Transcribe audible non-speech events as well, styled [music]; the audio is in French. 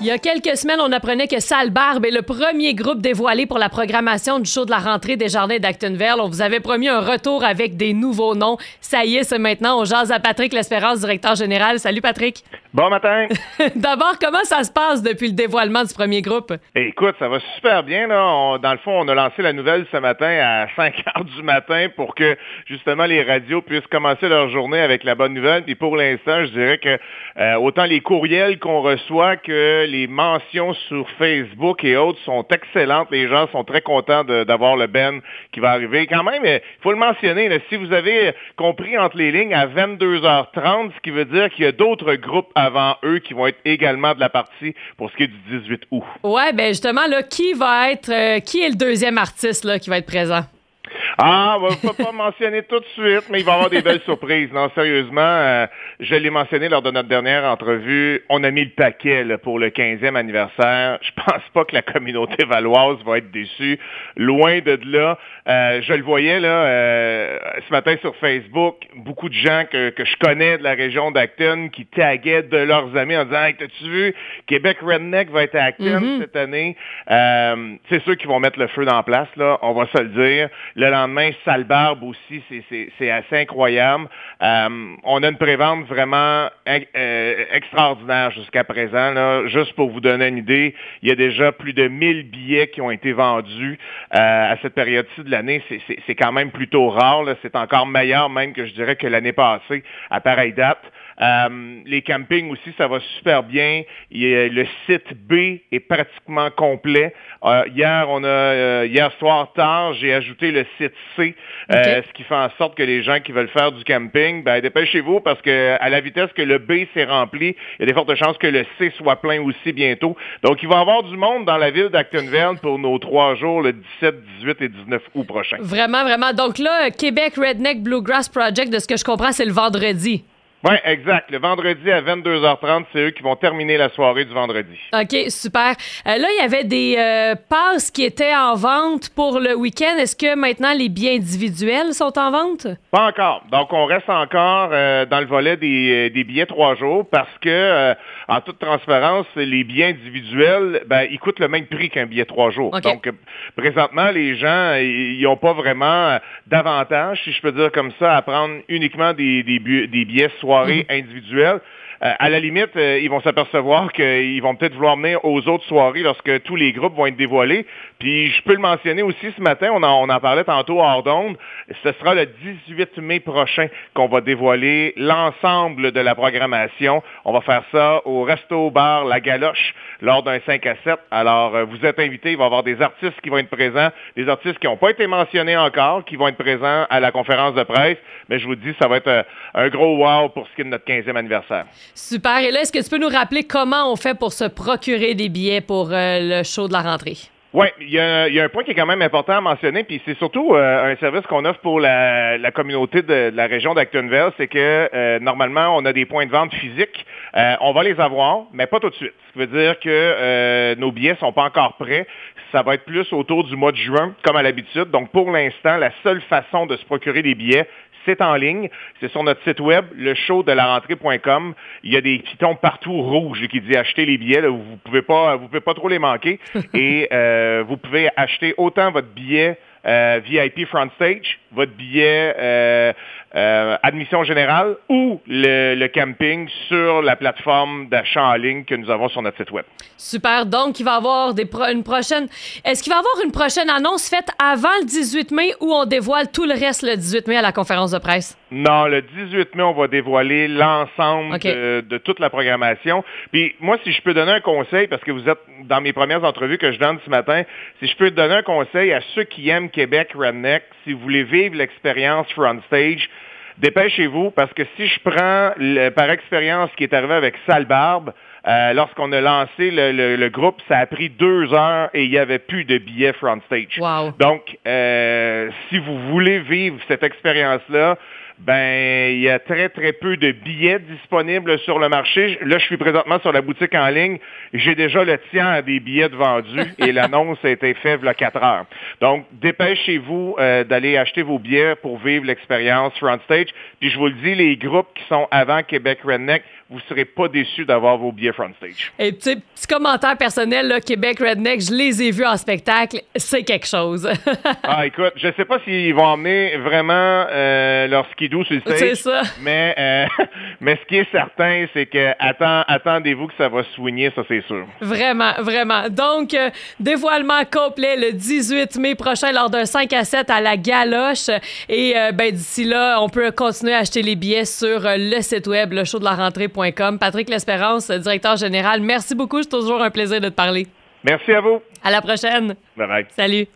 Il y a quelques semaines, on apprenait que Sale Barbe est le premier groupe dévoilé pour la programmation du show de la rentrée des Jardins d'Actonville. On vous avait promis un retour avec des nouveaux noms. Ça y est, c'est maintenant. On jase à Patrick L'Espérance, directeur général. Salut Patrick. Bon matin. [laughs] D'abord, comment ça se passe depuis le dévoilement du premier groupe? Écoute, ça va super bien. Là. dans le fond, on a lancé la nouvelle ce matin à 5 [laughs] heures du matin pour que justement les radios puissent commencer leur journée avec la bonne nouvelle. Puis pour l'instant, je dirais que euh, autant les courriels qu'on reçoit que les mentions sur Facebook et autres sont excellentes. Les gens sont très contents d'avoir le Ben qui va arriver. Quand même, il faut le mentionner, si vous avez compris entre les lignes à 22h30, ce qui veut dire qu'il y a d'autres groupes avant eux qui vont être également de la partie pour ce qui est du 18 août. Ouais, ben justement, là, qui va être, euh, qui est le deuxième artiste là, qui va être présent? Ah, on va pas mentionner tout de suite, mais il va y avoir des belles surprises. Non, sérieusement, euh, je l'ai mentionné lors de notre dernière entrevue, on a mis le paquet pour le 15e anniversaire. Je pense pas que la communauté valoise va être déçue. Loin de là. Euh, je le voyais là euh, ce matin sur Facebook, beaucoup de gens que, que je connais de la région d'Acton qui taguaient de leurs amis en disant hey, T'as-tu vu, Québec Redneck va être à Acton mm-hmm. cette année. c'est ceux qui vont mettre le feu dans la place, là, on va se le dire. Le lendemain, Salbarbe aussi, c'est assez incroyable. on a une prévente vraiment euh, extraordinaire jusqu'à présent. Juste pour vous donner une idée, il y a déjà plus de 1000 billets qui ont été vendus euh, à cette période-ci de l'année. C'est quand même plutôt rare. C'est encore meilleur même que je dirais que l'année passée à pareille date. Euh, les campings aussi, ça va super bien. le site B est pratiquement complet. Euh, hier, on a euh, hier soir tard, j'ai ajouté le site C, ce qui fait en sorte que les gens qui veulent faire du camping, ben dépêchez-vous parce que à la vitesse que le B s'est rempli, il y a des fortes chances que le C soit plein aussi bientôt. Donc, il va y avoir du monde dans la ville d'Actonville pour nos trois jours, le 17, 18 et 19 août prochain. Vraiment, vraiment. Donc là, Québec Redneck Bluegrass Project, de ce que je comprends, c'est le vendredi. Oui, exact. Le vendredi à 22h30, c'est eux qui vont terminer la soirée du vendredi. OK, super. Euh, là, il y avait des euh, passes qui étaient en vente pour le week-end. Est-ce que maintenant les billets individuels sont en vente? Pas encore. Donc, on reste encore euh, dans le volet des, billets trois jours parce que, en toute transparence, les billets individuels, ben, ils coûtent le même prix qu'un billet trois jours. Donc, présentement, les gens, ils n'ont pas vraiment d'avantage, si je peux dire comme ça, à prendre uniquement des, des, des billets mhm. individuelle. Euh, à la limite, euh, ils vont s'apercevoir qu'ils vont peut-être vouloir venir aux autres soirées lorsque tous les groupes vont être dévoilés. Puis je peux le mentionner aussi ce matin, on en, on en parlait tantôt hors d'onde, ce sera le 18 mai prochain qu'on va dévoiler l'ensemble de la programmation. On va faire ça au Resto Bar La Galoche lors d'un 5 à 7. Alors, euh, vous êtes invités, il va y avoir des artistes qui vont être présents, des artistes qui n'ont pas été mentionnés encore, qui vont être présents à la conférence de presse. Mais je vous dis, ça va être un gros wow pour ce qui est de notre 15e anniversaire. Super. Et là, est-ce que tu peux nous rappeler comment on fait pour se procurer des billets pour euh, le show de la rentrée? Oui, il y, a, un point qui est quand même important à mentionner, puis c'est surtout euh, un service qu'on offre pour la, communauté de, la région d'Actonville, c'est que euh, normalement, on a des points de vente physiques. on va les avoir, mais pas tout de suite. Ce qui veut dire que nos billets sont pas encore prêts. Ça va être plus autour du mois de juin, comme à l'habitude. Donc, pour l'instant, la seule façon de se procurer des billets, c'est en ligne. C'est sur notre site web, le show de la rentrée.com. Il y a des pitons partout rouges qui disent acheter les billets. Vous pouvez pas, vous pouvez pas trop les manquer. [laughs] Et euh, vous pouvez acheter autant votre billet euh, VIP Front Stage, votre billet euh, euh, admission générale ou le, camping sur la plateforme d'achat en ligne que nous avons sur notre site web. Super. Donc, il va y avoir des une prochaine. Est-ce qu'il va y avoir une prochaine annonce faite avant le 18 mai ou on dévoile tout le reste le 18 mai à la conférence de presse? Non, le 18 mai, on va dévoiler l'ensemble de, toute la programmation. Puis moi, si je peux donner un conseil, parce que vous êtes dans mes premières entrevues que je donne ce matin, si je peux donner un conseil à ceux qui aiment Québec Redneck, si vous voulez vivre l'expérience Front Stage, dépêchez-vous parce que si je prends par expérience ce qui est arrivé avec Salbarbe, euh, lorsqu'on a lancé le, groupe, ça a pris deux heures et il n'y avait plus de billets front stage. Donc, euh, si vous voulez vivre cette expérience-là, ben il y a très très peu de billets disponibles sur le marché. Là, je suis présentement sur la boutique en ligne. J'ai déjà le tiers des billets de vendus [laughs] et l'annonce a été faite il y a 4 heures. Donc, dépêchez-vous euh, d'aller acheter vos billets pour vivre l'expérience Front Stage. Puis je vous le dis, les groupes qui sont avant Québec Redneck, vous ne serez pas déçus d'avoir vos billets front stage. Et tu sais, petit commentaire personnel, là, Québec Redneck, je les ai vus en spectacle, c'est quelque chose. [laughs] ah, écoute, je sais pas s'ils vont emmener vraiment euh, leur skidoo sur le stage. C'est ça. Mais, euh, [laughs] mais ce qui est certain, c'est que attend, attendez-vous que ça va soigner, ça c'est sûr. Vraiment, vraiment. Donc, euh, dévoilement complet le 18 mai prochain lors d'un 5 à 7 à la Galoche. Et ben, d'ici là, on peut continuer à acheter les billets sur le site web, le show de la rentrée Patrick L'Espérance, directeur général, merci beaucoup. C'est toujours un plaisir de te parler. Merci à vous. À la prochaine. Bye bye. Salut.